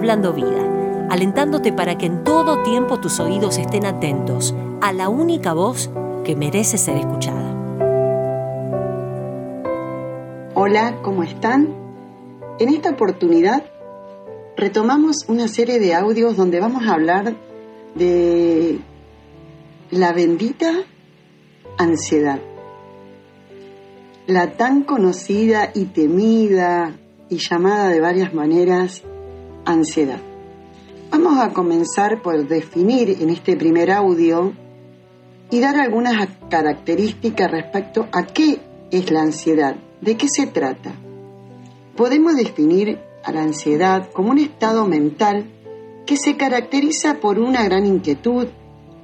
Hablando Vida, alentándote para que en todo tiempo tus oídos estén atentos a la única voz que merece ser escuchada. Hola, ¿cómo están? En esta oportunidad retomamos una serie de audios donde vamos a hablar de la bendita ansiedad. La tan conocida y temida y llamada de varias maneras ansiedad. Vamos a comenzar por definir en este primer audio y dar algunas características respecto a qué es la ansiedad, de qué se trata. Podemos definir a la ansiedad como un estado mental que se caracteriza por una gran inquietud,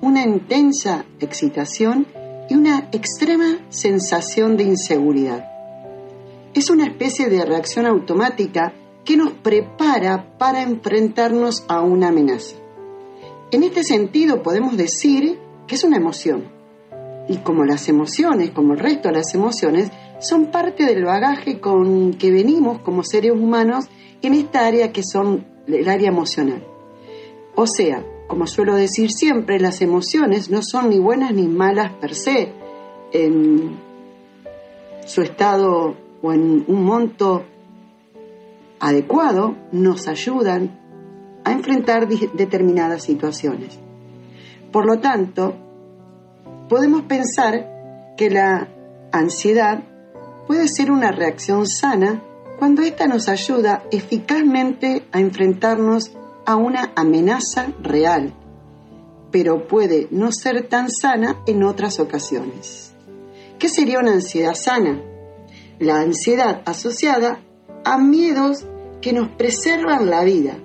una intensa excitación y una extrema sensación de inseguridad. Es una especie de reacción automática que nos prepara para enfrentarnos a una amenaza. En este sentido podemos decir que es una emoción. Y como las emociones, como el resto de las emociones, son parte del bagaje con que venimos como seres humanos en esta área que son el área emocional. O sea, como suelo decir siempre, las emociones no son ni buenas ni malas per se en su estado o en un monto adecuado, nos ayudan a enfrentar determinadas situaciones. Por lo tanto, podemos pensar que la ansiedad puede ser una reacción sana cuando ésta nos ayuda eficazmente a enfrentarnos a una amenaza real, pero puede no ser tan sana en otras ocasiones. ¿Qué sería una ansiedad sana? La ansiedad asociada a miedos que nos preservan la vida.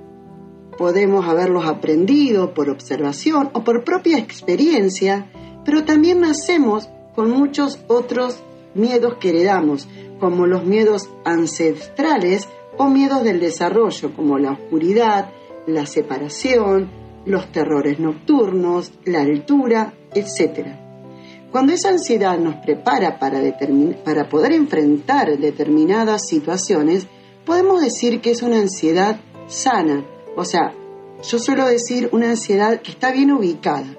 Podemos haberlos aprendido por observación o por propia experiencia, pero también nacemos con muchos otros miedos que heredamos, como los miedos ancestrales o miedos del desarrollo, como la oscuridad, la separación, los terrores nocturnos, la altura, etc. Cuando esa ansiedad nos prepara para, poder enfrentar determinadas situaciones, podemos decir que es una ansiedad sana, o sea, yo suelo decir una ansiedad que está bien ubicada.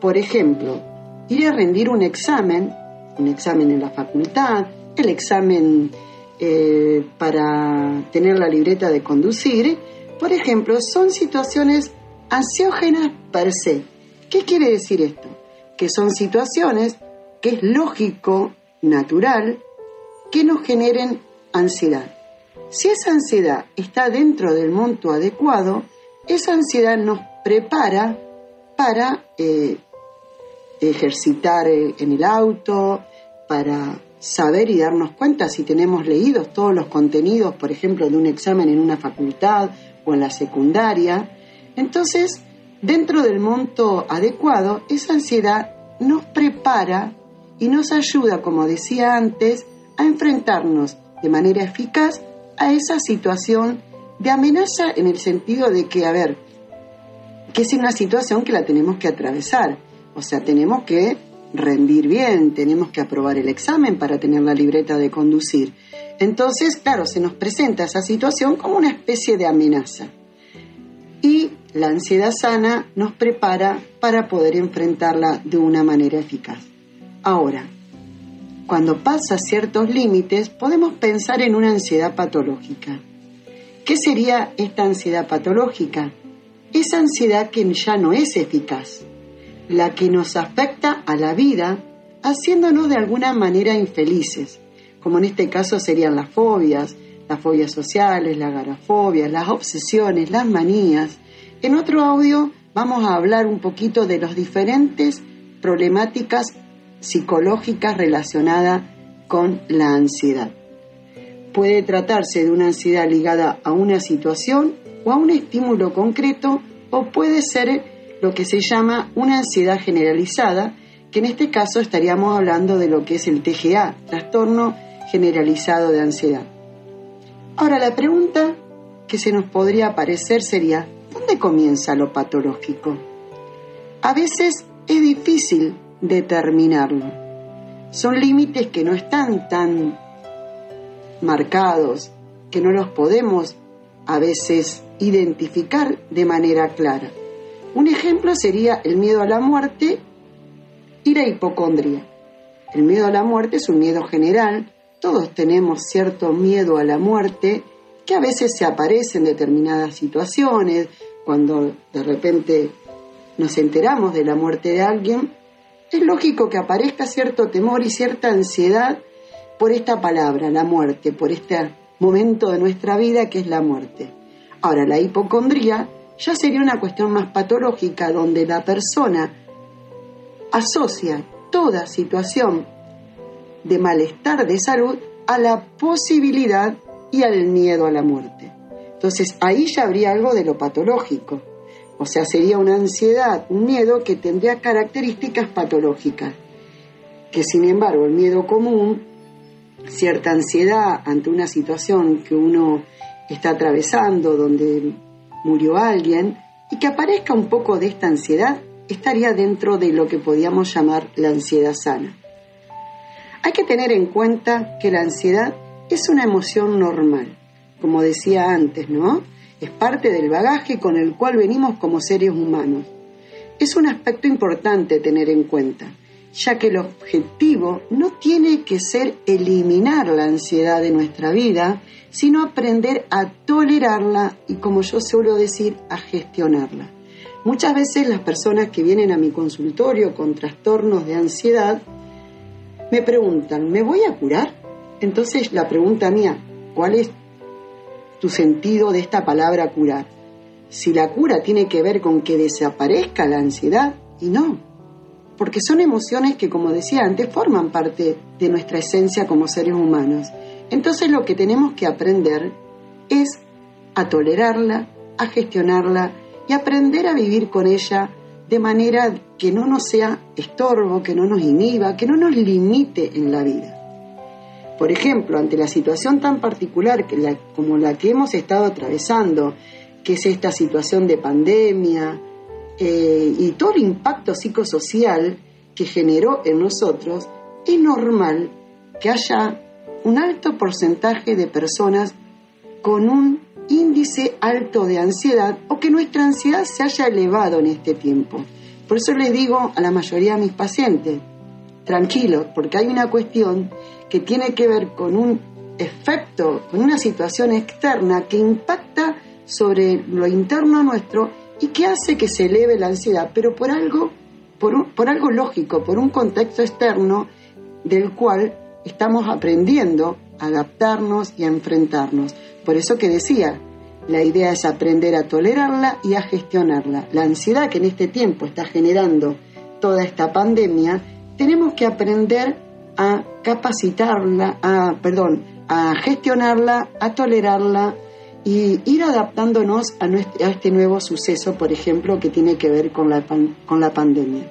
Por ejemplo, ir a rendir un examen, un examen en la facultad, el examen eh, para tener la libreta de conducir, por ejemplo, son situaciones ansiógenas per se. ¿Qué quiere decir esto? Que son situaciones que es lógico, natural, que nos generen ansiedad. Si esa ansiedad está dentro del monto adecuado, esa ansiedad nos prepara para eh, ejercitar en el auto, para saber y darnos cuenta si tenemos leídos todos los contenidos, por ejemplo, de un examen en una facultad o en la secundaria. Entonces, dentro del monto adecuado, esa ansiedad nos prepara y nos ayuda, como decía antes, a enfrentarnos de manera eficaz a esa situación de amenaza en el sentido de que, a ver, que es una situación que la tenemos que atravesar. O sea, tenemos que rendir bien, tenemos que aprobar el examen para tener la libreta de conducir. Entonces, claro, se nos presenta esa situación como una especie de amenaza. La ansiedad sana nos prepara para poder enfrentarla de una manera eficaz. Ahora, cuando pasa ciertos límites, podemos pensar en una ansiedad patológica. ¿Qué sería esta ansiedad patológica? Esa ansiedad que ya no es eficaz, la que nos afecta a la vida haciéndonos de alguna manera infelices, como en este caso serían las fobias, las fobias sociales, la agorafobia, las obsesiones, las manías. En otro audio vamos a hablar un poquito de las diferentes problemáticas psicológicas relacionadas con la ansiedad. Puede tratarse de una ansiedad ligada a una situación o a un estímulo concreto o puede ser lo que se llama una ansiedad generalizada, que en este caso estaríamos hablando de lo que es el TGA, trastorno generalizado de ansiedad. Ahora la pregunta que se nos podría aparecer sería, ¿dónde comienza lo patológico? A veces es difícil determinarlo. Son límites que no están tan marcados, que no los podemos a veces identificar de manera clara. Un ejemplo sería el miedo a la muerte y la hipocondria. El miedo a la muerte es un miedo general, todos tenemos cierto miedo a la muerte que a veces se aparece en determinadas situaciones, cuando de repente nos enteramos de la muerte de alguien, es lógico que aparezca cierto temor y cierta ansiedad por esta palabra, la muerte, por este momento de nuestra vida que es la muerte. Ahora, la hipocondría ya sería una cuestión más patológica donde la persona asocia toda situación de malestar de salud a la posibilidad y al miedo a la muerte. Entonces ahí ya habría algo de lo patológico. O sea, sería una ansiedad, un miedo que tendría características patológicas. Que sin embargo el miedo común, cierta ansiedad ante una situación que uno está atravesando, donde murió alguien, y que aparezca un poco de esta ansiedad, estaría dentro de lo que podríamos llamar la ansiedad sana. Hay que tener en cuenta que la ansiedad es una emoción normal, como decía antes, ¿no? Es parte del bagaje con el cual venimos como seres humanos. Es un aspecto importante tener en cuenta, ya que el objetivo no tiene que ser eliminar la ansiedad de nuestra vida, sino aprender a tolerarla y, como yo suelo decir, a gestionarla. Muchas veces las personas que vienen a mi consultorio con trastornos de ansiedad me preguntan, ¿me voy a curar? Entonces la pregunta mía, ¿cuál es tu sentido de esta palabra curar? Si la cura tiene que ver con que desaparezca la ansiedad, y no, porque son emociones que, como decía antes, forman parte de nuestra esencia como seres humanos. Entonces lo que tenemos que aprender es a tolerarla, a gestionarla y aprender a vivir con ella de manera que no nos sea estorbo, que no nos inhiba, que no nos limite en la vida. Por ejemplo, ante la situación tan particular como la que hemos estado atravesando, que es esta situación de pandemia eh, y todo el impacto psicosocial que generó en nosotros, es normal que haya un alto porcentaje de personas con un índice alto de ansiedad o que nuestra ansiedad se haya elevado en este tiempo. Por eso les digo a la mayoría de mis pacientes, tranquilos, porque hay una cuestión que tiene que ver con un efecto, con una situación externa que impacta sobre lo interno nuestro y que hace que se eleve la ansiedad, pero por algo, por, por algo lógico, por un contexto externo del cual estamos aprendiendo a adaptarnos y a enfrentarnos. Por eso que decía, la idea es aprender a tolerarla y a gestionarla. La ansiedad que en este tiempo está generando toda esta pandemia, tenemos que aprender a capacitarla, a, perdón, a gestionarla, a tolerarla y ir adaptándonos a, este nuevo suceso, por ejemplo, que tiene que ver con la, con la pandemia.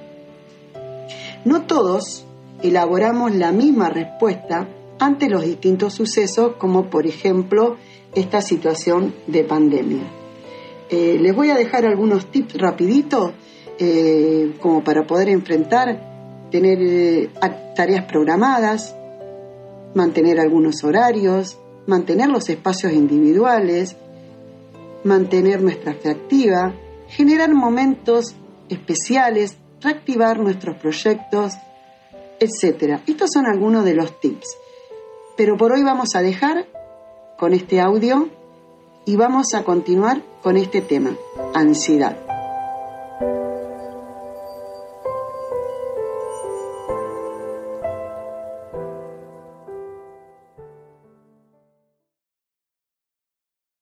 No todos elaboramos la misma respuesta ante los distintos sucesos, como por ejemplo esta situación de pandemia. Eh, les voy a dejar algunos tips rapiditos eh, como para poder enfrentar tener eh, tareas programadas, mantener algunos horarios, mantener los espacios individuales, mantener nuestra fe activa, generar momentos especiales, reactivar nuestros proyectos, etc. Estos son algunos de los tips. Pero por hoy vamos a dejar con este audio y vamos a continuar con este tema, ansiedad.